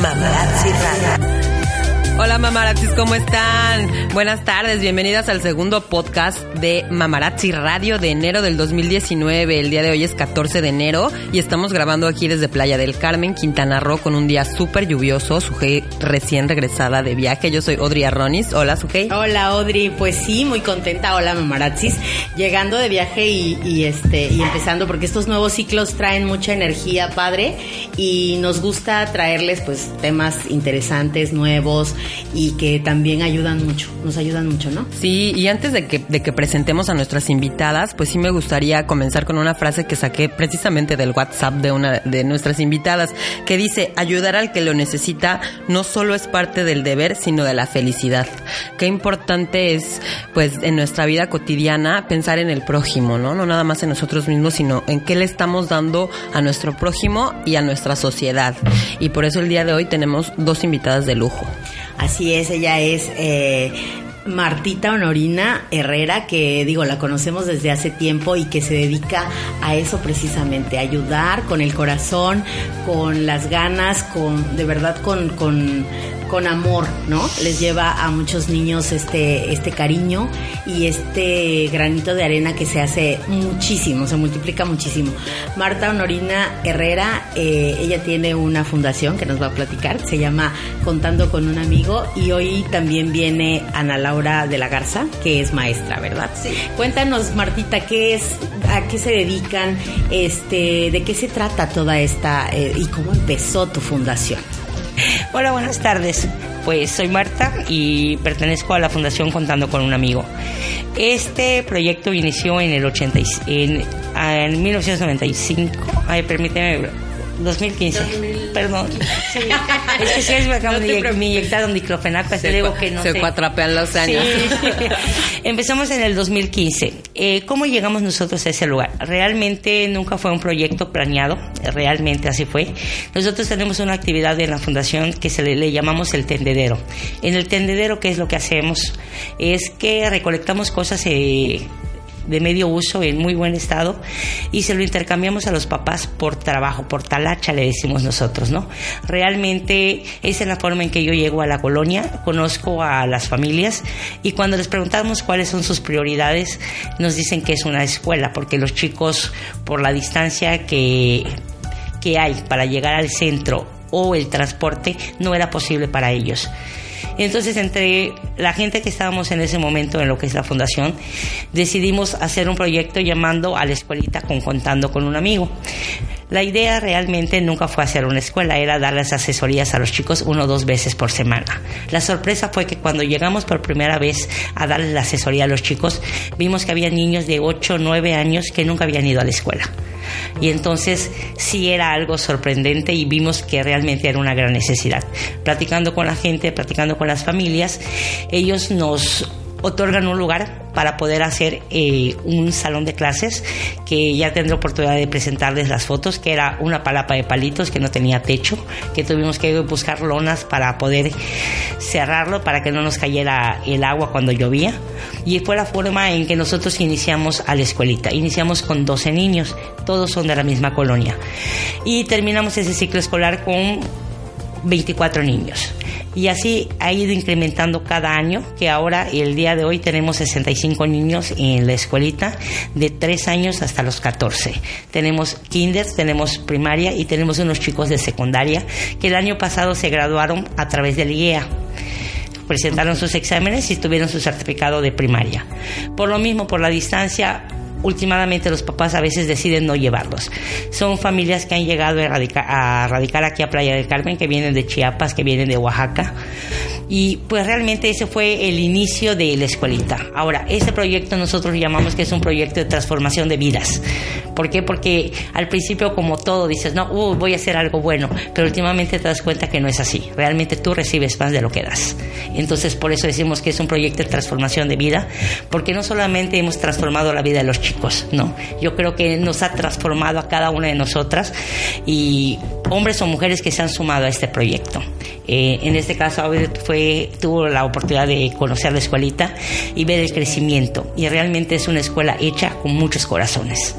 Mamarazzi Radio. Hola mamarazzis, ¿cómo están? Buenas tardes, bienvenidas al segundo podcast de Mamarazzi Radio de enero del 2019. El día de hoy es 14 de enero y estamos grabando aquí desde Playa del Carmen, Quintana Roo, con un día súper lluvioso. Sujei recién regresada de viaje. Yo soy Audrey Arronis. Hola, Sujei. Hola, Audrey. Pues sí, muy contenta. Hola, mamarazzis. Llegando de viaje y, y, este y empezando porque estos nuevos ciclos traen mucha energía, padre, y nos gusta traerles pues temas interesantes, nuevos y que también ayudan mucho, nos ayudan mucho, ¿no? Sí, y antes de que, de que presentemos a nuestras invitadas, pues sí me gustaría comenzar con una frase que saqué precisamente del WhatsApp de una de nuestras invitadas, que dice, ayudar al que lo necesita no solo es parte del deber, sino de la felicidad. Qué importante es, pues, en nuestra vida cotidiana pensar en el prójimo, ¿no? No nada más en nosotros mismos, sino en qué le estamos dando a nuestro prójimo y a nuestra sociedad. Y por eso el día de hoy tenemos dos invitadas de lujo. Así es, ella es eh, Martita Honorina Herrera, que digo, la conocemos desde hace tiempo y que se dedica a eso precisamente, ayudar con el corazón, con las ganas, con, de verdad, con, con con amor, ¿no? Les lleva a muchos niños este, este cariño y este granito de arena que se hace muchísimo, se multiplica muchísimo. Marta Honorina Herrera, eh, ella tiene una fundación que nos va a platicar, se llama Contando con un amigo y hoy también viene Ana Laura de la Garza, que es maestra, ¿verdad? Sí. Cuéntanos, Martita, ¿qué es, a qué se dedican, este, de qué se trata toda esta eh, y cómo empezó tu fundación? Hola, buenas tardes. Pues soy Marta y pertenezco a la Fundación Contando con un Amigo. Este proyecto inició en el 80, en, en 1995. Ay, permíteme, 2015. 2000. Perdón. Sí. Es que sí, me acaban No de te inyec- me inyectaron diclofenac, pues te digo que no se sé. cuatrapean los años. Sí. Empezamos en el 2015. Eh, ¿Cómo llegamos nosotros a ese lugar? Realmente nunca fue un proyecto planeado, realmente así fue. Nosotros tenemos una actividad en la fundación que se le, le llamamos el tendedero. En el tendedero, ¿qué es lo que hacemos? Es que recolectamos cosas eh, de medio uso en muy buen estado y se lo intercambiamos a los papás por trabajo, por talacha le decimos nosotros, ¿no? Realmente esa es la forma en que yo llego a la colonia, conozco a las familias y cuando les preguntamos cuáles son sus prioridades nos dicen que es una escuela porque los chicos por la distancia que, que hay para llegar al centro o el transporte no era posible para ellos. Entonces, entre la gente que estábamos en ese momento en lo que es la fundación, decidimos hacer un proyecto llamando a la escuelita con Contando con un amigo. La idea realmente nunca fue hacer una escuela, era darles asesorías a los chicos uno o dos veces por semana. La sorpresa fue que cuando llegamos por primera vez a darles la asesoría a los chicos, vimos que había niños de 8 o 9 años que nunca habían ido a la escuela. Y entonces sí era algo sorprendente y vimos que realmente era una gran necesidad. Platicando con la gente, platicando con las familias, ellos nos otorgan un lugar para poder hacer eh, un salón de clases que ya tendré oportunidad de presentarles las fotos, que era una palapa de palitos que no tenía techo, que tuvimos que buscar lonas para poder cerrarlo para que no nos cayera el agua cuando llovía. Y fue la forma en que nosotros iniciamos a la escuelita. Iniciamos con 12 niños, todos son de la misma colonia. Y terminamos ese ciclo escolar con 24 niños. Y así ha ido incrementando cada año, que ahora el día de hoy tenemos 65 niños en la escuelita, de 3 años hasta los 14. Tenemos kinder, tenemos primaria y tenemos unos chicos de secundaria que el año pasado se graduaron a través del IEA presentaron sus exámenes y tuvieron su certificado de primaria. Por lo mismo, por la distancia, últimamente los papás a veces deciden no llevarlos. Son familias que han llegado a radicar, a radicar aquí a Playa del Carmen, que vienen de Chiapas, que vienen de Oaxaca. Y pues realmente ese fue el inicio de la escuelita. Ahora, ese proyecto nosotros llamamos que es un proyecto de transformación de vidas. ¿Por qué? Porque al principio, como todo, dices, no, uh, voy a hacer algo bueno, pero últimamente te das cuenta que no es así. Realmente tú recibes más de lo que das. Entonces, por eso decimos que es un proyecto de transformación de vida, porque no solamente hemos transformado la vida de los chicos, no. Yo creo que nos ha transformado a cada una de nosotras y hombres o mujeres que se han sumado a este proyecto. Eh, en este caso, fue, tuvo la oportunidad de conocer la escuelita y ver el crecimiento. Y realmente es una escuela hecha con muchos corazones.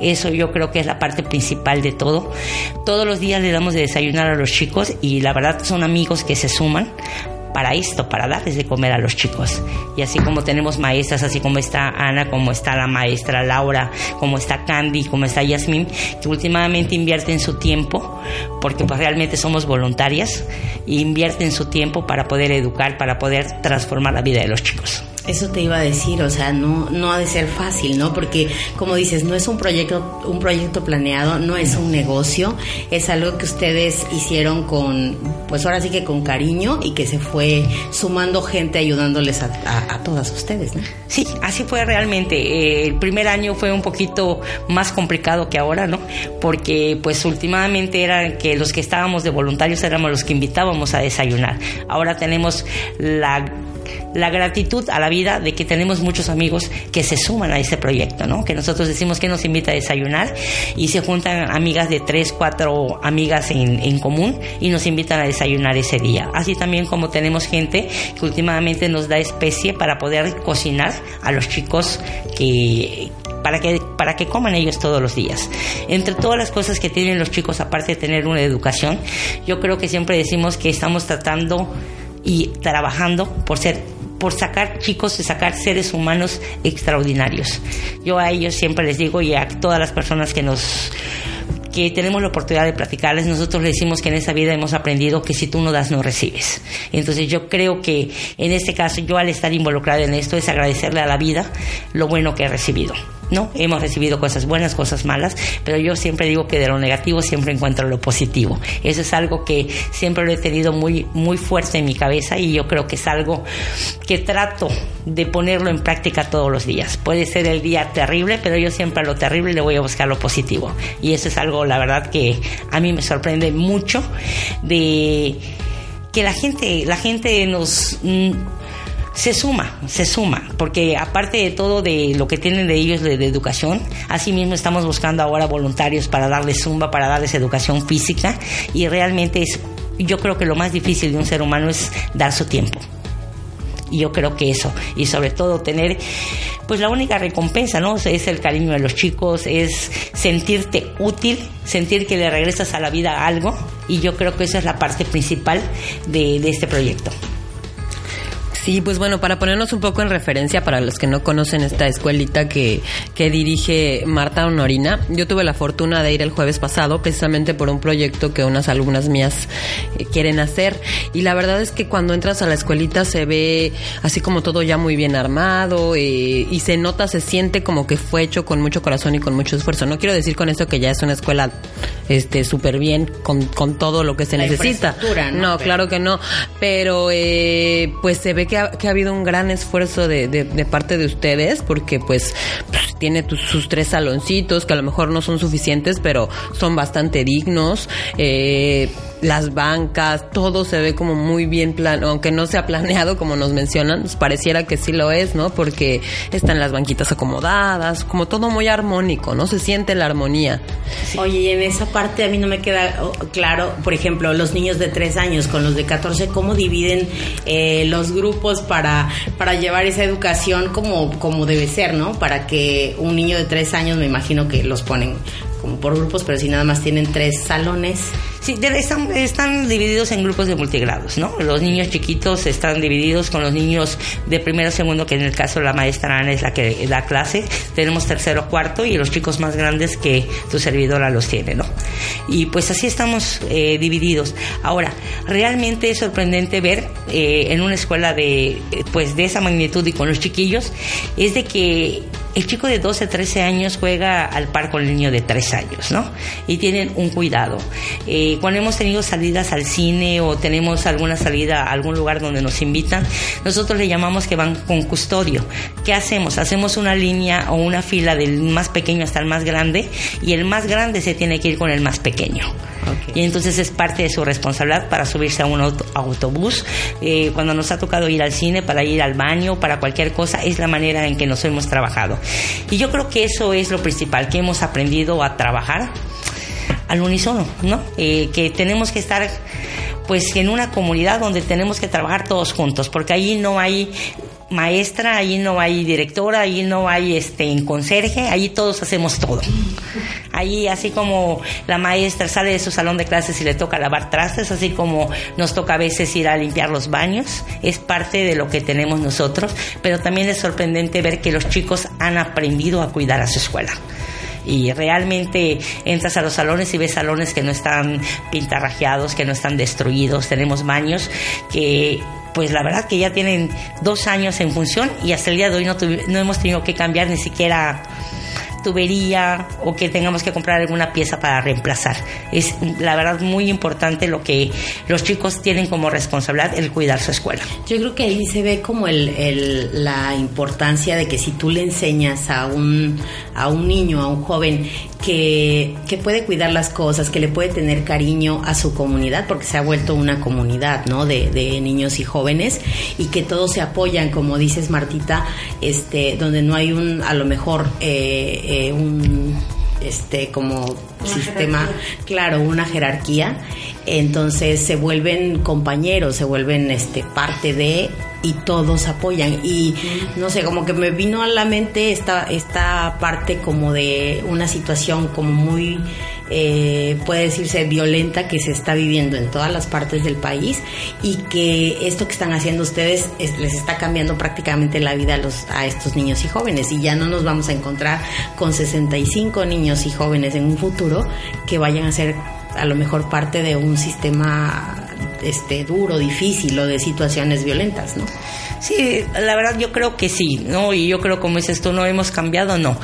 Eso yo creo que es la parte principal de todo. Todos los días le damos de desayunar a los chicos y la verdad son amigos que se suman para esto, para darles de comer a los chicos. Y así como tenemos maestras, así como está Ana, como está la maestra Laura, como está Candy, como está Yasmin, que últimamente invierten su tiempo, porque pues realmente somos voluntarias, e invierten su tiempo para poder educar, para poder transformar la vida de los chicos. Eso te iba a decir, o sea, no, no ha de ser fácil, ¿no? Porque, como dices, no es un proyecto, un proyecto planeado, no es un negocio, es algo que ustedes hicieron con, pues ahora sí que con cariño y que se fue sumando gente ayudándoles a, todas ustedes, ¿no? Sí, así fue realmente. Eh, el primer año fue un poquito más complicado que ahora, ¿no? Porque, pues, últimamente era que los que estábamos de voluntarios éramos los que invitábamos a desayunar. Ahora tenemos la la gratitud a la vida de que tenemos muchos amigos que se suman a ese proyecto, ¿no? Que nosotros decimos que nos invita a desayunar y se juntan amigas de tres, cuatro amigas en, común y nos invitan a desayunar ese día. Así también como tenemos gente que últimamente nos da especie para poder cocinar a los chicos que, para que, para que coman ellos todos los días. Entre todas las cosas que tienen los chicos, aparte de tener una educación, yo creo que siempre decimos que estamos tratando y trabajando por ser por sacar chicos y sacar seres humanos extraordinarios. Yo a ellos siempre les digo y a todas las personas que nos que tenemos la oportunidad de platicarles, nosotros les decimos que en esta vida hemos aprendido que si tú no das, no recibes. Entonces yo creo que en este caso yo al estar involucrada en esto es agradecerle a la vida lo bueno que he recibido. ¿No? Hemos recibido cosas buenas, cosas malas, pero yo siempre digo que de lo negativo siempre encuentro lo positivo. Eso es algo que siempre lo he tenido muy, muy fuerte en mi cabeza y yo creo que es algo que trato de ponerlo en práctica todos los días. Puede ser el día terrible, pero yo siempre a lo terrible le voy a buscar lo positivo. Y eso es algo, la verdad, que a mí me sorprende mucho de que la gente, la gente nos mm, se suma, se suma, porque aparte de todo de lo que tienen de ellos de, educación, asimismo estamos buscando ahora voluntarios para darles zumba, para darles educación física y realmente es, yo creo que lo más difícil de un ser humano es dar su tiempo. Y yo creo que eso, y sobre todo tener, pues la única recompensa, ¿no? Es el cariño de los chicos, es sentirte útil, sentir que le regresas a la vida algo, y yo creo que esa es la parte principal de este proyecto. Sí, pues bueno, para ponernos un poco en referencia para los que no conocen esta escuelita que, que dirige Marta Honorina, yo tuve la fortuna de ir el jueves pasado precisamente por un proyecto que unas alumnas mías eh, quieren hacer y la verdad es que cuando entras a la escuelita se ve así como todo ya muy bien armado eh, y se nota, se siente como que fue hecho con mucho corazón y con mucho esfuerzo. No quiero decir con eso que ya es una escuela este súper bien con, con todo lo que se necesita. No, no claro que no, pero eh, pues se ve que ha, habido un gran esfuerzo de, de, parte de ustedes porque pues, pues tiene sus tres saloncitos que a lo mejor no son suficientes, pero son bastante dignos. Eh, las bancas, todo se ve como muy bien planeado, aunque no sea planeado como nos mencionan, pareciera que sí lo es, ¿no? Porque están las banquitas acomodadas, como todo muy armónico, ¿no? Se siente la armonía. Oye, y en esa parte a mí no me queda oh, claro, por ejemplo, los niños de 3 años con los de 14, ¿cómo dividen eh, los grupos para, para llevar esa educación como, como debe ser, ¿no? Para que un niño de 3 años, me imagino que los ponen como por grupos, pero si nada más tienen tres salones. Sí, están, están divididos en grupos de multigrados, ¿no? Los niños chiquitos están divididos con los niños de primero segundo, que en el caso la maestra Ana es la que da clase. Tenemos tercero, cuarto y los chicos más grandes que tu servidora los tiene, ¿no? Y pues así estamos eh, divididos. Ahora, realmente es sorprendente ver eh, en una escuela de, pues de esa magnitud y con los chiquillos, es de que el chico de 12, 13 años juega al par con el niño de 3 años, ¿no? Y tienen un cuidado. Eh, cuando hemos tenido salidas al cine o tenemos alguna salida a algún lugar donde nos invitan, nosotros le llamamos que van con custodio. ¿Qué hacemos? Hacemos una línea o una fila del más pequeño hasta el más grande y el más grande se tiene que ir con el más pequeño. Y entonces es parte de su responsabilidad para subirse a un autobús. Eh, cuando nos ha tocado ir al cine, para ir al baño, para cualquier cosa, es la manera en que nos hemos trabajado. Y yo creo que eso es lo principal, que hemos aprendido a trabajar al unísono, ¿no? Eh, que tenemos que estar pues en una comunidad donde tenemos que trabajar todos juntos, porque ahí no hay maestra, ahí no hay directora, ahí no hay este conserje, ahí todos hacemos todo. Ahí así como la maestra sale de su salón de clases y le toca lavar trastes, así como nos toca a veces ir a limpiar los baños, es parte de lo que tenemos nosotros, pero también es sorprendente ver que los chicos han aprendido a cuidar a su escuela. Y realmente entras a los salones y ves salones que no están pintarrajeados, que no están destruidos, tenemos baños que pues la verdad que ya tienen dos años en función y hasta el día de hoy no, no hemos tenido que cambiar ni siquiera tubería o que tengamos que comprar alguna pieza para reemplazar. Es la verdad muy importante lo que los chicos tienen como responsabilidad el cuidar su escuela. Yo creo que ahí se ve como el, la importancia de que si tú le enseñas a un, a un niño, a un joven, que, que, puede cuidar las cosas, que le puede tener cariño a su comunidad, porque se ha vuelto una comunidad, ¿no? De, de niños y jóvenes, y que todos se apoyan, como dices Martita, este, donde no hay un, a lo mejor, eh, eh, un este como sistema, claro, una jerarquía, entonces se vuelven compañeros, se vuelven este parte de y todos apoyan. Y no sé, como que me vino a la mente esta esta parte como de una situación como muy eh, puede decirse violenta que se está viviendo en todas las partes del país y que esto que están haciendo ustedes les está cambiando prácticamente la vida a, los, a estos niños y jóvenes. Y ya no nos vamos a encontrar con 65 niños y jóvenes en un futuro que vayan a ser a lo mejor parte de un sistema este duro, difícil o de situaciones violentas, ¿no? Sí, la verdad yo creo que sí, ¿no? Y yo creo como es esto, no hemos cambiado, no.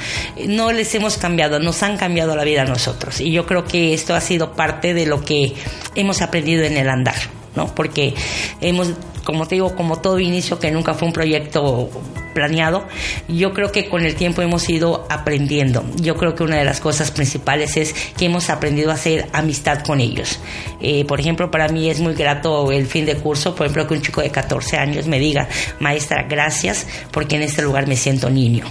No les hemos cambiado, nos han cambiado la vida a nosotros. Y yo creo que esto ha sido parte de lo que hemos aprendido en el andar, ¿no? Porque hemos como te digo, como todo inicio que nunca fue un proyecto planeado, yo creo que con el tiempo hemos ido aprendiendo. Yo creo que una de las cosas principales es que hemos aprendido a hacer amistad con ellos. Eh, por ejemplo, para mí es muy grato el fin de curso, por ejemplo, que un chico de 14 años me diga, maestra, gracias porque en este lugar me siento niño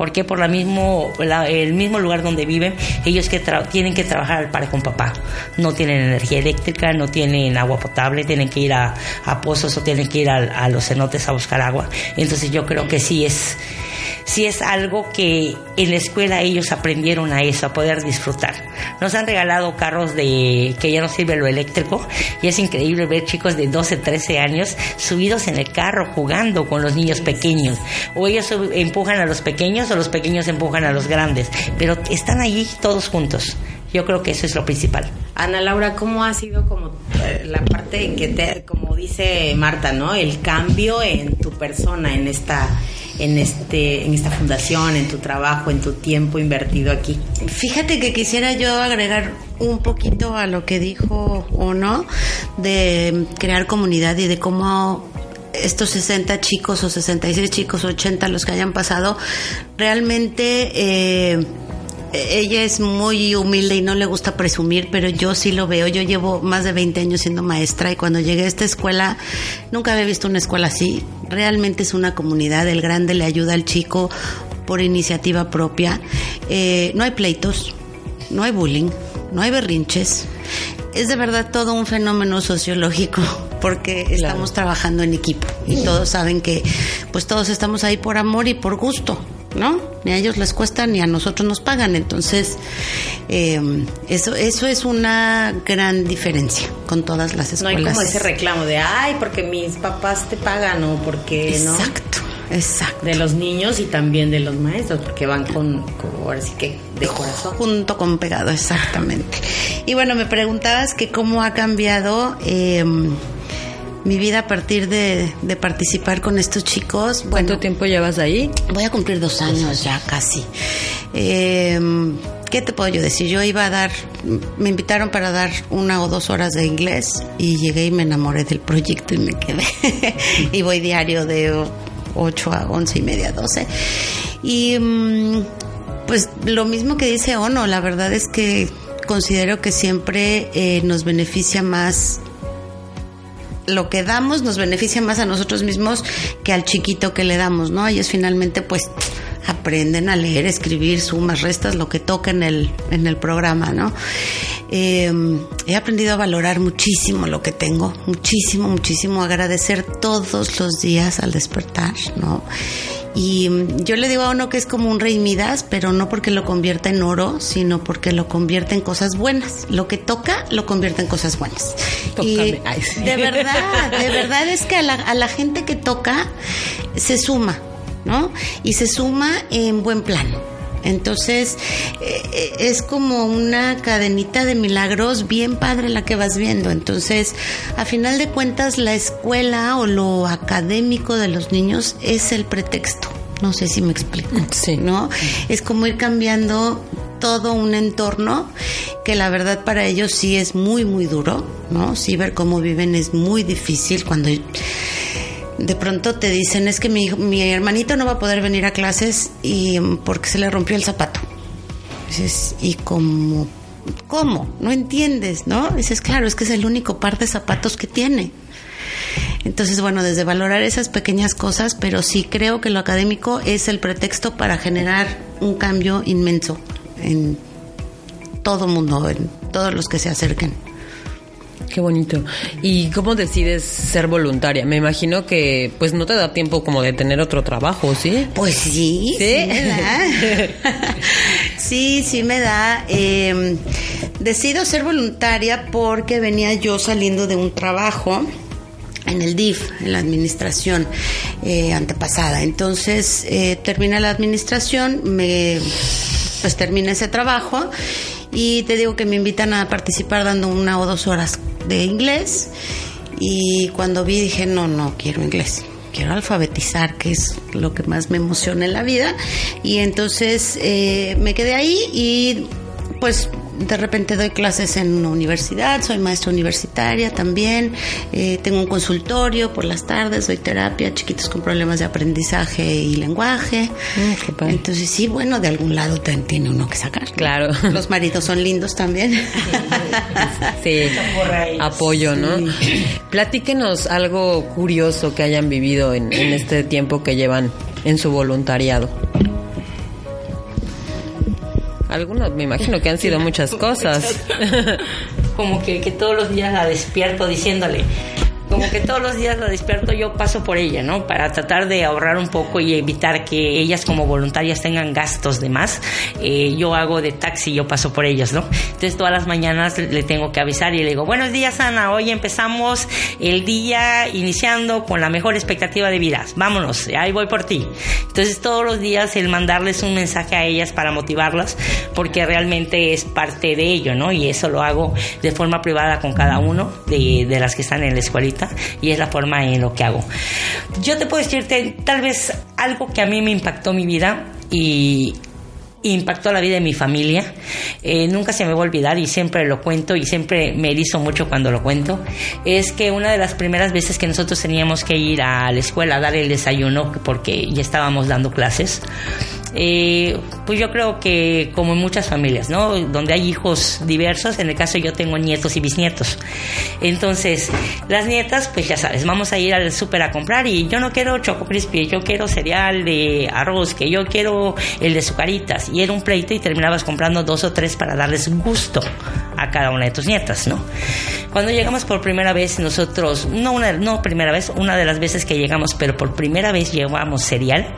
porque por la mismo, el mismo lugar donde viven, ellos que tienen que trabajar al par con papá. No tienen energía eléctrica, no tienen agua potable, tienen que ir a, pozos o tienen que ir a los cenotes a buscar agua. Entonces yo creo que sí es si es algo que en la escuela ellos aprendieron a eso, a poder disfrutar. Nos han regalado carros de que ya no sirve lo eléctrico y es increíble ver chicos de 12, 13 años subidos en el carro jugando con los niños pequeños. O ellos empujan a los pequeños o los pequeños empujan a los grandes, pero están allí todos juntos. Yo creo que eso es lo principal. Ana Laura, ¿cómo ha sido como eh, la parte que te, como dice Marta, ¿no? El cambio en tu persona, en esta en, este, en esta fundación, en tu trabajo, en tu tiempo invertido aquí? Fíjate que quisiera yo agregar un poquito a lo que dijo uno de crear comunidad y de cómo estos 60 chicos o 66 chicos, 80 los que hayan pasado, realmente... Eh, ella es muy humilde y no le gusta presumir, pero yo sí lo veo. Yo llevo más de 20 años siendo maestra y cuando llegué a esta escuela nunca había visto una escuela así. Realmente es una comunidad. El grande le ayuda al chico por iniciativa propia. Eh, no hay pleitos, no hay bullying, no hay berrinches. Es de verdad todo un fenómeno sociológico porque estamos trabajando en equipo y todos saben que pues todos estamos ahí por amor y por gusto. ¿No? Ni a ellos les cuesta ni a nosotros nos pagan. Entonces, em, eso, eso es una gran diferencia con todas las escuelas. No hay como ese reclamo de, ay, porque mis papás te pagan o porque, ¿no? Exacto. Exacto. De los niños y también de los maestros, porque van con, ahora sí que de corazón. Junto con pegado, exactamente. Y bueno, me preguntabas que cómo ha cambiado. Eh, mi vida a partir de, de participar con estos chicos. ¿Cuánto tiempo llevas ahí? Voy a cumplir dos años ya casi. Eh, ¿Qué te puedo yo decir? Yo iba a dar, me invitaron para dar una o dos horas de inglés y llegué y me enamoré del proyecto y me quedé. y voy diario de 8 a 11 y media, 12. Y mm, pues lo mismo que dice Ono, la verdad es que considero que siempre eh, nos beneficia más lo que damos nos beneficia más a nosotros mismos que al chiquito que le damos, ¿no? Ellos finalmente pues aprenden a leer, escribir, sumas, restas, lo que toca en el, en el programa, ¿no? Eh, he aprendido a valorar muchísimo lo que tengo, muchísimo, muchísimo, agradecer todos los días al despertar, ¿no? Y yo le digo a uno que es como un rey Midas, pero no porque lo convierta en oro, sino porque lo convierte en cosas buenas. Lo que toca, lo convierte en cosas buenas. Y Tócame. Ay, sí. de verdad, de verdad es que a la, a la gente que toca se suma, ¿no? Y se suma en buen plan. Entonces, eh, eh, es como una cadenita de milagros bien padre la que vas viendo. Entonces, a final de cuentas, la escuela o lo académico de los niños es el pretexto. No sé si me explico. Sí. ¿No? Es como ir cambiando todo un entorno que la verdad para ellos sí es muy, muy duro, ¿no? Sí ver cómo viven es muy difícil cuando de pronto te dicen es que mi, mi hermanito no va a poder venir a clases y mm, porque se le rompió el zapato. Dices, ¿y cómo? ¿Cómo? No entiendes, ¿no? Dices, claro, es que es el único par de zapatos que tiene. Entonces, bueno, desde valorar esas pequeñas cosas, pero sí creo que lo académico es el pretexto para generar un cambio inmenso en todo mundo, en todos los que se acerquen. Qué bonito. ¿Y cómo decides ser voluntaria? Me imagino que pues no te da tiempo como de tener otro trabajo, ¿sí? Pues sí, ¿Sí? sí, me da. sí, sí me da. Eh, decido ser voluntaria porque venía yo saliendo de un trabajo en el DIF, en la administración eh, antepasada. Entonces, eh, termina la administración, me pues termina ese trabajo y te digo que me invitan a participar dando una o dos horas de inglés y cuando vi dije, no, no quiero inglés. Quiero alfabetizar, que es lo que más me emociona en la vida. Y entonces eh, me quedé ahí y pues de repente doy clases en una universidad, soy maestra universitaria también, eh, tengo un consultorio por las tardes, doy terapia a chiquitos con problemas de aprendizaje y lenguaje. Mm, qué padre. Entonces sí, bueno, de algún lado te- tiene uno que sacar. Claro. Los maridos son lindos también. Sí, apoyo, ¿no? Platíquenos algo curioso que hayan vivido en, en este tiempo que llevan en su voluntariado. Algunos, me imagino que han sido muchas cosas. como que, que todos los días la despierto diciéndole, como que todos los días la despierto, yo paso por ella, ¿no? Para tratar de ahorrar un poco y evitar que ellas como voluntarias tengan gastos de más. Eh, yo hago de taxi, yo paso por ellas, ¿no? Entonces todas las mañanas le tengo que avisar y le digo, buenos días Ana, hoy empezamos el día iniciando con la mejor expectativa de vida. Vámonos, ahí voy por ti. Entonces todos los días el mandarles un mensaje a ellas para motivarlas, porque realmente es parte de ello, ¿no? Y eso lo hago de forma privada con cada uno de, de las que están en la escuelita y es la forma en lo que hago. Yo te puedo decirte tal vez algo que a mí me impactó mi vida y impactó la vida de mi familia. Eh, nunca se me va a olvidar y siempre lo cuento y siempre me erizo mucho cuando lo cuento. Es que una de las primeras veces que nosotros teníamos que ir a la escuela a dar el desayuno porque ya estábamos dando clases. Eh, pues yo creo que como en muchas familias, ¿no? Donde hay hijos diversos, en el caso yo tengo nietos y bisnietos. Entonces, las nietas, pues ya sabes, vamos a ir al súper a comprar y yo no quiero choco crispy, yo quiero cereal de arroz, que yo quiero el de sucaritas. Y era un pleito y terminabas comprando dos o tres para darles gusto a cada una de tus nietas, ¿no? Cuando llegamos por primera vez, nosotros, no una, no primera vez, una de las veces que llegamos, pero por primera vez llevamos cereal,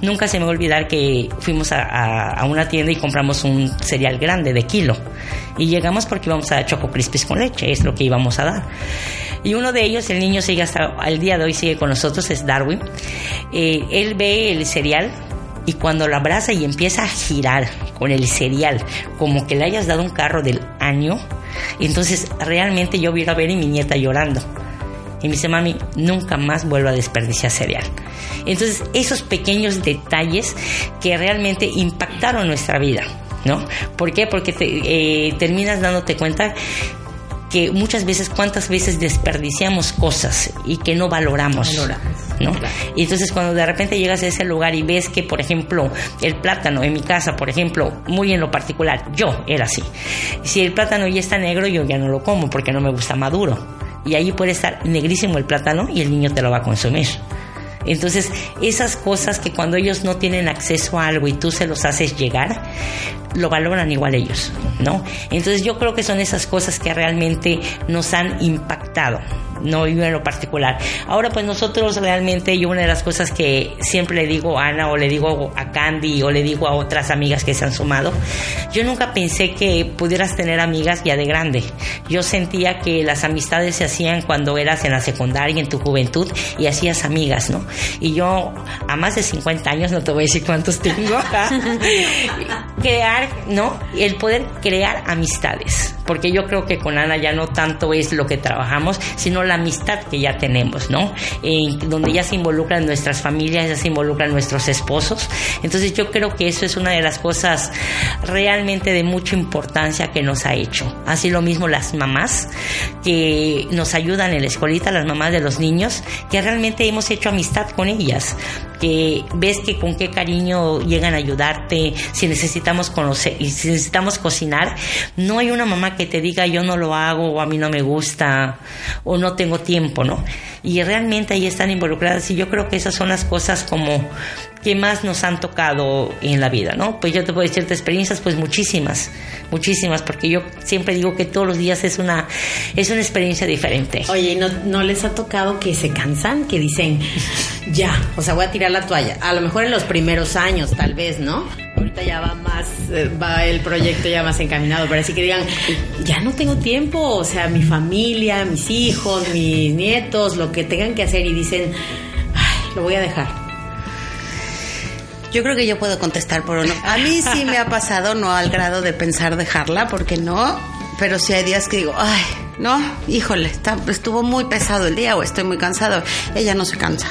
nunca se me va a olvidar que fuimos a, a- a una tienda y compramos un cereal grande de kilo. Y llegamos porque íbamos a dar Choco Crispies con leche, es lo que íbamos a dar. Y uno de ellos, el niño sigue hasta al día de hoy, sigue con nosotros, es Darwin. Eh, él ve el cereal y cuando lo abraza y empieza a girar con el cereal, como que le hayas dado un carro del año, entonces realmente yo vi a ver y mi nieta llorando. Y me dice, mami, nunca más vuelvo a desperdiciar cereal. Entonces, esos pequeños detalles que realmente impactaron nuestra vida, ¿no? ¿Por qué? Porque te, eh, terminas dándote cuenta que muchas veces, cuántas veces desperdiciamos cosas y que no valoramos. ¿no? Y entonces cuando de repente llegas a ese lugar y ves que, por ejemplo, el plátano, en mi casa, por ejemplo, muy en lo particular, yo era así. Si el plátano ya está negro, yo ya no lo como porque no me gusta maduro. Y ahí puede estar negrísimo el plátano y el niño te lo va a consumir. Entonces, esas cosas que cuando ellos no tienen acceso a algo y tú se los haces llegar, lo valoran igual ellos, ¿no? Entonces, yo creo que son esas cosas que realmente nos han impactado no yo en lo particular. Ahora pues nosotros realmente, yo una de las cosas que siempre le digo a Ana o le digo a Candy o le digo a otras amigas que se han sumado, yo nunca pensé que pudieras tener amigas ya de grande. Yo sentía que las amistades se hacían cuando eras en la secundaria, en tu juventud, y hacías amigas, ¿no? Y yo a más de 50 años, no te voy a decir cuántos tengo, crear, ¿no? El poder crear amistades, porque yo creo que con Ana ya no tanto es lo que trabajamos, sino la amistad que ya tenemos, ¿no? donde ya se involucran nuestras familias, ya se involucran nuestros esposos. Entonces yo creo que eso es una de las cosas realmente de mucha importancia que nos ha hecho. Así lo mismo las mamás que nos ayudan en la escuelita, las mamás de los niños, que realmente hemos hecho amistad con ellas, que ves que con qué cariño llegan a ayudarte, si necesitamos conocer, si necesitamos cocinar, no hay una mamá que te diga yo no lo hago o a mí no me gusta o no tengo tiempo, ¿no? Y realmente ahí están involucradas y yo creo que esas son las cosas como que más nos han tocado en la vida, ¿no? Pues yo te puedo decir experiencias, pues muchísimas, muchísimas, porque yo siempre digo que todos los días es una, es una experiencia diferente. Oye, ¿no, ¿no les ha tocado que se cansan? Que dicen, ya, o sea, voy a tirar la toalla. A lo mejor en los primeros años, tal vez, ¿no? Ahorita ya va más, eh, va el proyecto ya más encaminado, pero así que digan, ya no tengo tiempo, o sea, mi familia, mis hijos, mis nietos, lo que tengan que hacer y dicen, ay, lo voy a dejar yo creo que yo puedo contestar por uno. A mí sí me ha pasado, no al grado de pensar dejarla, porque no, pero sí hay días que digo, ay, no, híjole, está, estuvo muy pesado el día o estoy muy cansado. Ella no se cansa.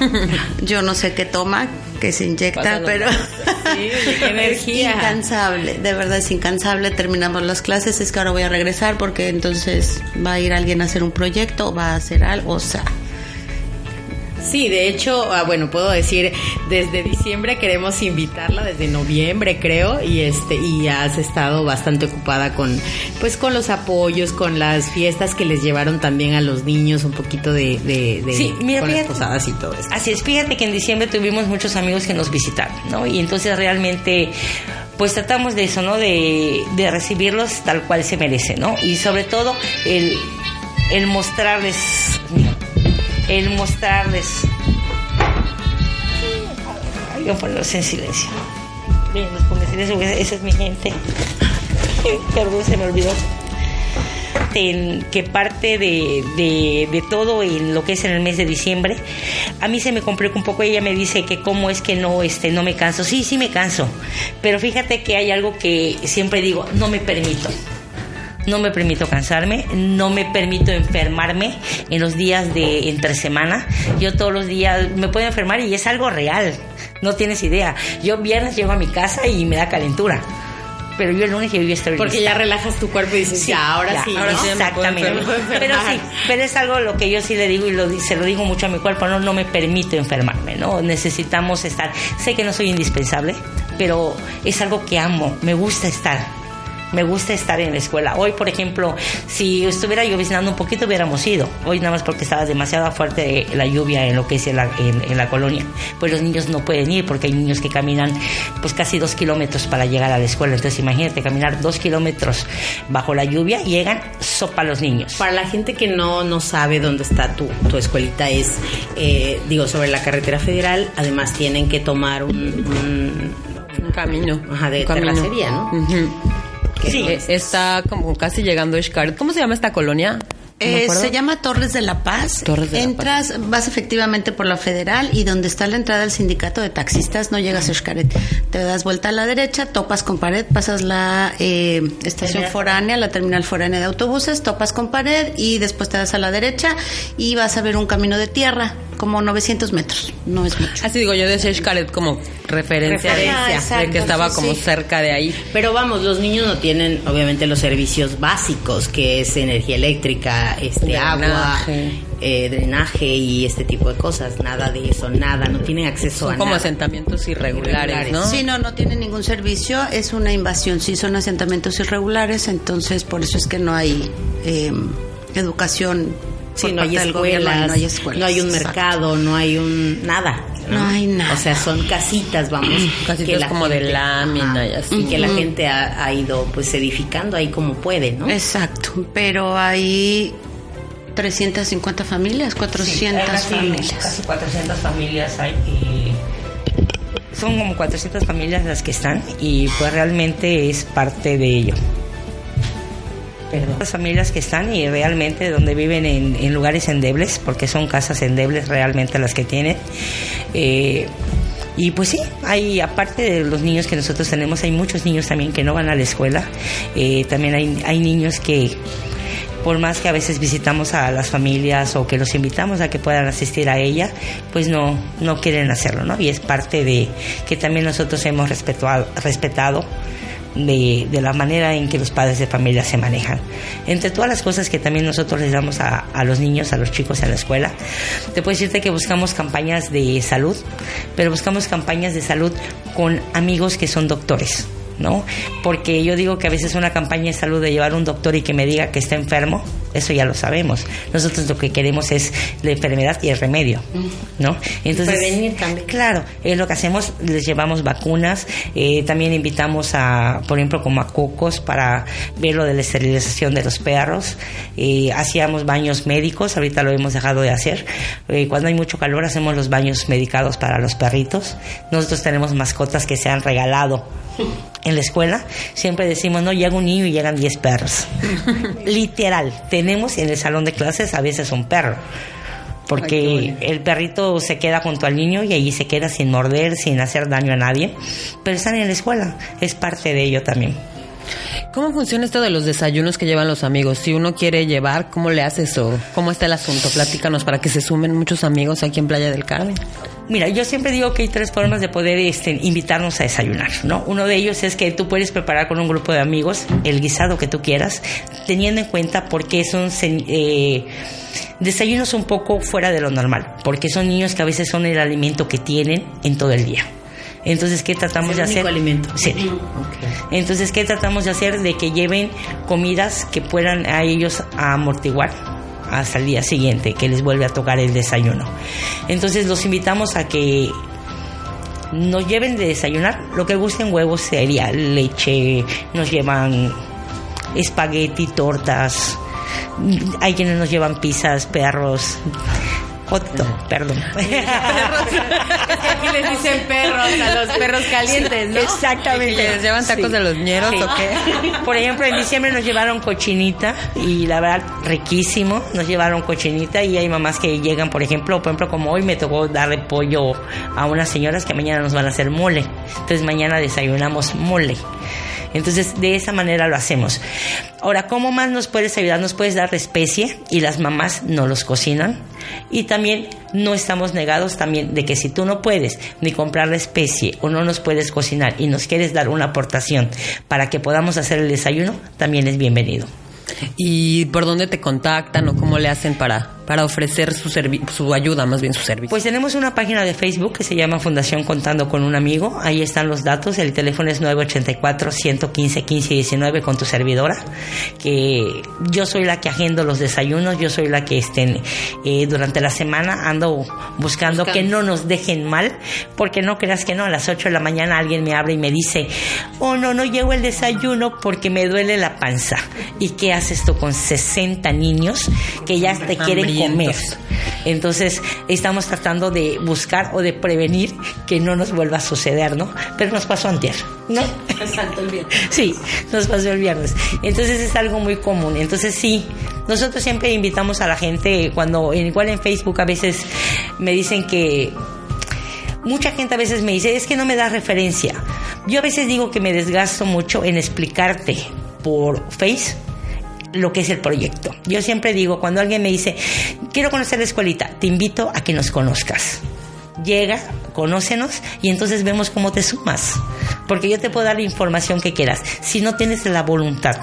Yo no sé qué toma, que se inyecta, pero sí, qué energía. es incansable, de verdad es incansable. Terminamos las clases, es que ahora voy a regresar porque entonces va a ir alguien a hacer un proyecto, va a hacer algo, o sea, Sí, de hecho, ah, bueno, puedo decir, desde diciembre queremos invitarla, desde noviembre creo, y este, y has estado bastante ocupada con, pues con los apoyos, con las fiestas que les llevaron también a los niños, un poquito de, de, sí, mira, con fíjate, posadas y todo eso. Así es, fíjate que en diciembre tuvimos muchos amigos que nos visitaron, ¿no? Y entonces realmente pues tratamos de eso, ¿no? De, de recibirlos tal cual se merece, ¿no? Y sobre todo el, el mostrarles el mostrarles. A ponerlos en silencio. Bien, los pongo en silencio porque esa es mi gente. Perdón, se me olvidó. En que parte de, de, de, todo en lo que es en el mes de diciembre, a mí se me complica un poco. Ella me dice que cómo es que no, este, no me canso. Sí, sí me canso. Pero fíjate que hay algo que siempre digo, no me permito no me permito cansarme, no me permito enfermarme en los días de entre semana. Yo todos los días me puedo enfermar y es algo real, no tienes idea. Yo viernes llego a mi casa y me da calentura. Pero yo el lunes yo estoy Porque ya relajas tu cuerpo y dices, sí, ya, ahora sí. Ahora sí Exactamente. Pero sí, pero es algo lo que yo sí le digo y lo, se lo digo mucho a mi cuerpo, no, no me permito enfermarme, ¿no? Necesitamos estar. Sé que no soy indispensable, pero es algo que amo, me gusta estar me gusta estar en la escuela. Hoy, por ejemplo, si estuviera lloviznando un poquito, hubiéramos ido. Hoy nada más porque estaba demasiado fuerte la lluvia en lo que es en la, en, la colonia. Pues los niños no pueden ir porque hay niños que caminan pues casi dos kilómetros para llegar a la escuela. Entonces imagínate caminar dos kilómetros bajo la lluvia, llegan sopa los niños. Para la gente que no, no sabe dónde está tu, tu escuelita, es, eh, digo, sobre la carretera federal, además tienen que tomar un, un, un camino. Ajá, de camino. terracería, ¿no? Sí. Está como casi llegando a. ¿Cómo se llama esta colonia? Eh, se llama Torres de la Paz. Torres de la Entras, vas efectivamente por la federal y donde está la entrada del sindicato de taxistas no llegas a Xcaret. Te das vuelta a la derecha, topas con pared, pasas la eh, estación foránea, la terminal foránea de autobuses, topas con pared y después te das a la derecha y vas a ver un camino de tierra como 900 metros. No es mucho. Así digo, yo decía Xcaret como referencia, Referencia, de, exacto, de que estaba sí, como sí. cerca de ahí. Pero vamos, los niños no tienen obviamente los servicios básicos, que es energía eléctrica, este Drenaje. agua, eh, drenaje y este tipo de cosas. Nada de eso, nada. No tienen acceso Son a como nada. asentamientos irregulares, Irregulares. ¿no? Sí, no, no tiene ningún servicio, es una invasión, sí, son asentamientos irregulares, entonces por eso es que no hay eh, educación. Sí, no hay, gobierno escuelas, no hay escuelas. no hay un exacto. mercado, no hay un nada. No hay nada. O sea, son casitas, vamos. Casitas la como de lámina y así. Y que la gente ha, ha ido pues edificando ahí como puede, ¿no? Exacto, pero hay 350 familias, 400 Sí, casi- familias. Casi 400 familias hay. y son como 400 familias las que están y pues realmente es parte de ello. Perdón. Las familias que están y realmente donde viven en, lugares endebles, porque son casas endebles realmente las que tienen. Eh, y pues sí, hay, aparte de los niños que nosotros tenemos, hay muchos niños también que no van a la escuela. Eh, también hay, hay niños que por más que a veces visitamos a las familias o que los invitamos a que puedan asistir a ella, pues no, no quieren hacerlo, ¿no? Y es parte de que también nosotros hemos respetado, respetado de, de la manera en que los padres de familia se manejan. Entre todas las cosas que también nosotros les damos a, los niños, a los chicos en la escuela, te puedo decirte que buscamos campañas de salud, pero buscamos campañas de salud con amigos que son doctores. ¿No? Porque yo digo que a veces una campaña de salud de llevar a un doctor y que me diga que está enfermo, eso ya lo sabemos. Nosotros lo que queremos es la enfermedad y el remedio, ¿no? Entonces, Prevenir también. Claro, es lo que hacemos, les llevamos vacunas, eh, también invitamos a, por ejemplo, como a Cocos para ver lo de la esterilización de los perros, eh, hacíamos baños médicos, ahorita lo hemos dejado de hacer, Eh, cuando hay mucho calor hacemos los baños medicados para los perritos, nosotros tenemos mascotas que se han regalado en la escuela, siempre decimos, no, llega un niño y llegan 10 perros. Literal, tenemos en el salón de clases a veces un perro. Porque el perrito se queda junto al niño y allí se queda sin morder, sin hacer daño a nadie. Pero están en la escuela, es parte de ello también. ¿Cómo funciona esto de los desayunos que llevan los amigos? Si uno quiere llevar, ¿cómo le haces o cómo está el asunto? Platícanos para que se sumen muchos amigos aquí en Playa del Carmen. Mira, yo siempre digo que hay tres formas de poder este, invitarnos a desayunar, ¿no? Uno de ellos es que tú puedes preparar con un grupo de amigos el guisado que tú quieras, teniendo en cuenta por qué son eh, desayunos un poco fuera de lo normal, porque son niños que a veces son el alimento que tienen en todo el día. Entonces, ¿qué tratamos de hacer? alimento. Sí. Entonces, ¿qué tratamos de hacer? De que lleven comidas que puedan a ellos amortiguar hasta el día siguiente, que les vuelve a tocar el desayuno. Entonces, los invitamos a que nos lleven de desayunar lo que gusten, huevos, cereal, leche, nos llevan espagueti, tortas, hay quienes nos llevan pizzas, perros, hot dog, perdón. Aquí les dicen perros a los perros calientes, ¿no? Exactamente. ¿Les llevan tacos de los ñeros Sí. o qué? Por ejemplo, en diciembre nos llevaron cochinita y la verdad, riquísimo. Nos llevaron cochinita y hay mamás que llegan, por ejemplo, por ejemplo, como hoy me tocó darle pollo a unas señoras que mañana nos van a hacer mole. Entonces mañana desayunamos mole. Entonces, de esa manera lo hacemos. Ahora, ¿cómo más nos puedes ayudar? Nos puedes dar especie y las mamás no los cocinan. Y también no estamos negados también de que si tú no puedes ni comprar la especie o no nos puedes cocinar y nos quieres dar una aportación para que podamos hacer el desayuno, también es bienvenido. ¿Y por dónde te contactan o cómo le hacen para, para ofrecer su, servi- su ayuda, más bien su servicio? Pues tenemos una página de Facebook que se llama Fundación Contando con un Amigo. Ahí están los datos. El teléfono es 984-115-1519 con tu servidora. Que yo soy la que agendo los desayunos. Yo soy la que estén eh, durante la semana ando buscando, que no nos dejen mal. Porque no creas que no, a las 8 de la mañana alguien me abre y me dice, oh no, no llego el desayuno porque me duele la panza. ¿Y qué haces tú con 60 niños que ya te quieren comer? Entonces, estamos tratando de buscar o de prevenir que no nos vuelva a suceder, ¿no? Pero nos pasó antier, ¿no? Exacto, el viernes. Sí, nos pasó el viernes. Entonces es algo muy común. Entonces sí, Nosotros siempre invitamos a la gente, cuando igual en Facebook a veces me dicen que mucha gente a veces me dice, es que no me da referencia. Yo a veces digo que me desgasto mucho en explicarte por Face lo que es el proyecto. Yo siempre digo, cuando alguien me dice, quiero conocer la escuelita, te invito a que nos conozcas. Llega, conócenos y entonces vemos cómo te sumas. Porque yo te puedo dar la información que quieras. Si no tienes la voluntad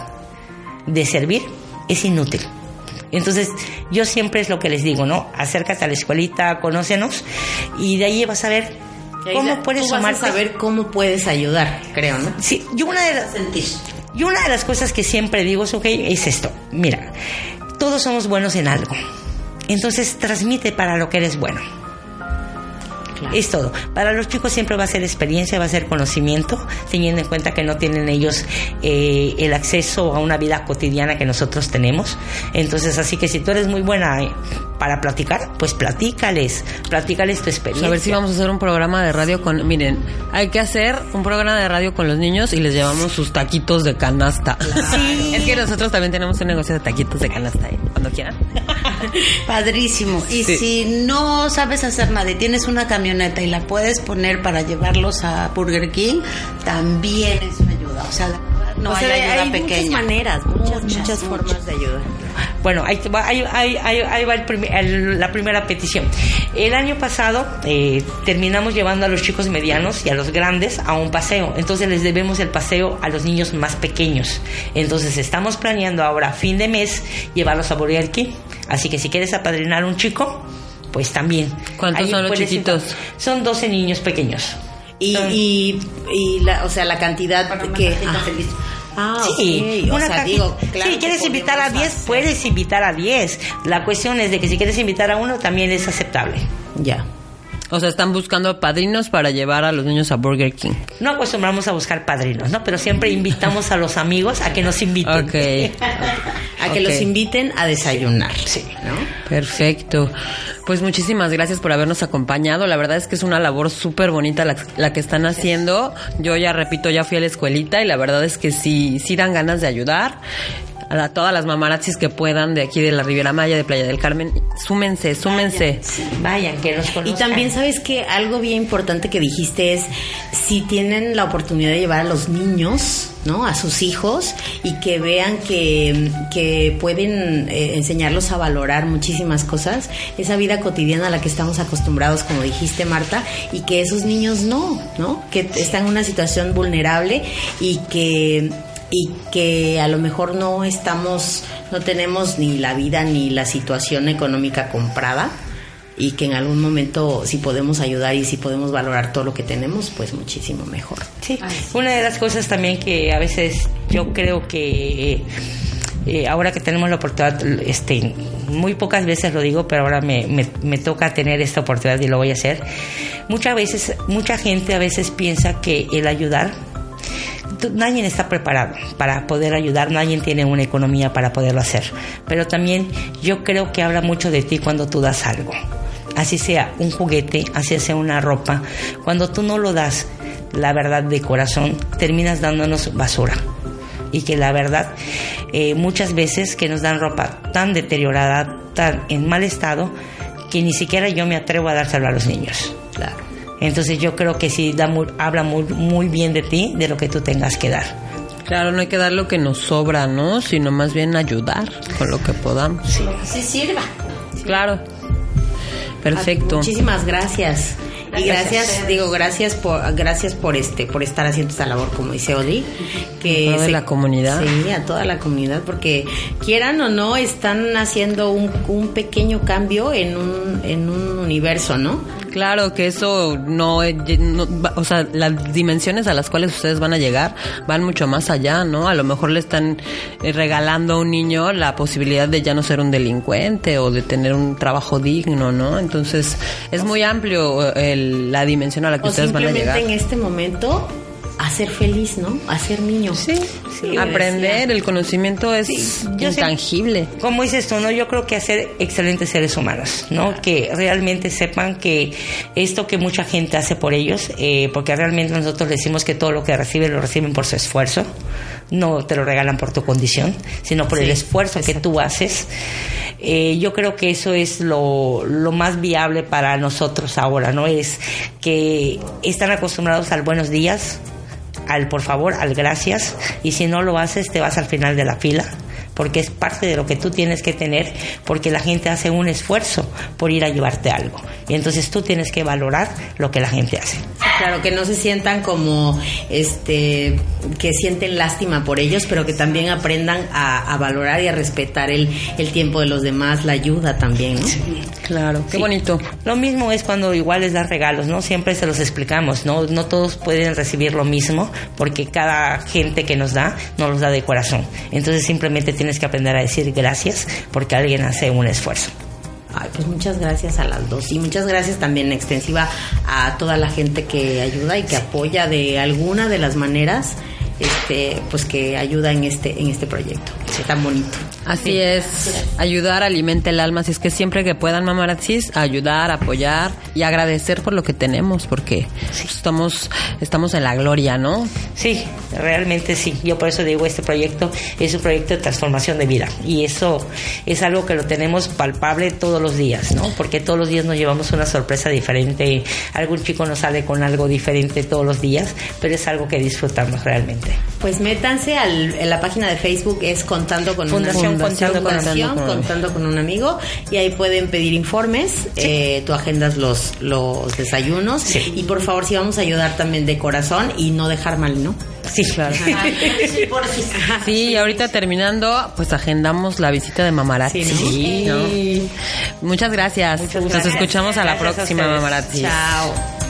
de servir, es inútil. Entonces, yo siempre es lo que les digo, ¿no? Acércate a la escuelita, conócenos y de ahí vas a ver cómo puedes Tú vas a saber cómo puedes ayudar, creo, ¿no? Sí, yo una de las y una de las cosas que siempre digo es, ok, es esto. Mira, todos somos buenos en algo. Entonces transmite para lo que eres bueno. Es todo. Para los chicos siempre va a ser experiencia, va a ser conocimiento, teniendo en cuenta que no tienen ellos eh, el acceso a una vida cotidiana que nosotros tenemos. Entonces, así que si tú eres muy buena eh, para platicar, pues platícales, platícales tu Pues experiencia. a ver si vamos a hacer un programa de radio con... Miren, hay que hacer un programa de radio con los niños y les llevamos sus taquitos de canasta. Sí. Es que nosotros también tenemos un negocio de taquitos de canasta, ¿eh? cuando quieran. Padrísimo. Y Sí. si no sabes hacer nada y tienes una camioneta y la puedes poner para llevarlos a Burger King, también eso ayuda. O sea, no O hay sea, ayuda hay pequeña. muchas maneras, muchas, Muchas, muchas formas muchas. de ayudar. Bueno, ahí, te va, ahí- ahí- ahí- ahí va el primer- el- la primera petición. El año pasado eh, terminamos llevando a los chicos medianos y a los grandes a un paseo. Entonces les debemos el paseo a los niños más pequeños. Entonces estamos planeando ahora a fin de mes llevarlos a King. Así que si quieres apadrinar un chico, pues también. ¿Cuántos son los chiquitos? entrar. Son 12 niños pequeños. Y, y, y la, o sea, la cantidad que... Ah, ah, Sí, ok. O sea, digo, claro si quieres invitar a podemos 10, hacer- puedes invitar a 10. La cuestión es de que si quieres invitar a uno, también es aceptable. Ya. O sea, están buscando padrinos para llevar a los niños a Burger King. No acostumbramos a buscar padrinos, ¿no? Pero siempre invitamos a los amigos a que nos inviten. Ok. A que los inviten a desayunar. Sí. ¿no? Perfecto. Pues muchísimas gracias por habernos acompañado. La verdad es que es una labor súper bonita la, la que están haciendo. Yo ya repito, ya fui a la escuelita y la verdad es que sí, sí dan ganas de ayudar. A todas las mamarazzis que puedan de aquí de la Riviera Maya, de Playa del Carmen, súmense, súmense. Vayan, que nos Y conozcan. también sabes que algo bien importante que dijiste es si tienen la oportunidad de llevar a los niños, ¿no? A sus hijos y que vean que, que pueden eh, enseñarlos a valorar muchísimas cosas, esa vida cotidiana a la que estamos acostumbrados, como dijiste Marta, y que esos niños no, ¿no? Que están en una situación vulnerable y que y que a lo mejor no estamos, no tenemos ni la vida ni la situación económica comprada y que en algún momento si podemos ayudar y si podemos valorar todo lo que tenemos, pues muchísimo mejor. Sí, una de las cosas también que a veces yo creo que eh, ahora que tenemos la oportunidad, este, muy pocas veces lo digo, pero ahora me, me, me toca tener esta oportunidad y lo voy a hacer. Muchas veces, mucha gente a veces piensa que el ayudar nadie está preparado para poder ayudar, nadie tiene una economía para poderlo hacer. Pero también yo creo que habla mucho de ti cuando tú das algo. Así sea un juguete, así sea una ropa. Cuando tú no lo das, la verdad de corazón, terminas dándonos basura. Y que la verdad, eh, muchas veces que nos dan ropa tan deteriorada, tan en mal estado, que ni siquiera yo me atrevo a dárselo a los niños. Entonces yo creo que sí da muy- habla muy, muy bien de ti, de lo que tú tengas que dar. Claro, no hay que dar lo que nos sobra, ¿no? Sino más bien ayudar con lo que podamos. Así sirva. Claro. Perfecto. Muchísimas gracias. Y Gracias a gracias, digo, gracias por gracias por este por estar haciendo esta labor como dice Oli, que de se- la comunidad. Sí, a toda la comunidad porque quieran o no están haciendo un, un pequeño cambio en un en un universo, ¿no? Claro que eso no, no va- o sea, las dimensiones a las cuales ustedes van a llegar van mucho más allá, ¿no? A lo mejor le están eh, regalando a un niño la posibilidad de ya no ser un delincuente o de tener un trabajo digno, ¿no? Entonces es muy amplio eh, el- la dimensión a la que O ustedes van a simplemente llegar. en este momento a ser feliz, ¿no? A ser niño. Sí, aprender, el conocimiento es intangible. como dices tú, ¿no? Yo creo que hacer excelentes seres humanos, ¿no? Que realmente sepan que esto que mucha gente hace por ellos, eh, porque realmente nosotros decimos que todo lo que reciben lo reciben por su esfuerzo, no te lo regalan por tu condición, sino por el esfuerzo que tú haces. Eh, yo creo que eso es lo, lo más viable para nosotros ahora, ¿no? Es que están acostumbrados al buenos días, al por favor, al gracias, y si no lo haces, te vas al final de la fila porque es parte de lo que tú tienes que tener, porque la gente hace un esfuerzo por ir a llevarte algo. Y entonces tú tienes que valorar lo que la gente hace. Claro, que no se sientan como, este, que sienten lástima por ellos, pero que también aprendan a, valorar y a respetar el, el, tiempo de los demás, la ayuda también, ¿no? claro, qué bonito. Lo mismo es cuando igual les das regalos, ¿no? Siempre se los explicamos, ¿no? No todos pueden recibir lo mismo, porque cada gente que nos da, no los da de corazón. Entonces simplemente tienes que aprender a decir gracias porque alguien hace un esfuerzo. Ay, pues muchas gracias a las dos y muchas gracias también extensiva a toda la gente que ayuda y que apoya de alguna de las maneras este, pues que ayuda en este, en este proyecto. tan bonito. Así es, ayudar alimenta el alma, así es que siempre que puedan mamarazzis, ayudar, apoyar y agradecer por lo que tenemos, porque estamos, estamos en la gloria, ¿no? Sí, realmente sí. Yo por eso digo, este proyecto es un proyecto de transformación de vida y eso es algo que lo tenemos palpable todos los días, ¿no? Porque todos los días nos llevamos una sorpresa diferente, algún chico nos sale con algo diferente todos los días, pero es algo que disfrutamos realmente. Pues métanse al, en la página de Facebook, es Contando con Fundación, Contando, contando, con un amigo, y ahí pueden pedir informes, eh, tú agendas los, los desayunos, y por favor, si vamos a ayudar también de corazón y no dejar mal, ¿no? Sí, claro. sí, ahorita terminando, pues agendamos la visita de Mamarazzi. Sí, Muchas gracias. Nos escuchamos a la próxima, Mamarazzi. Chao.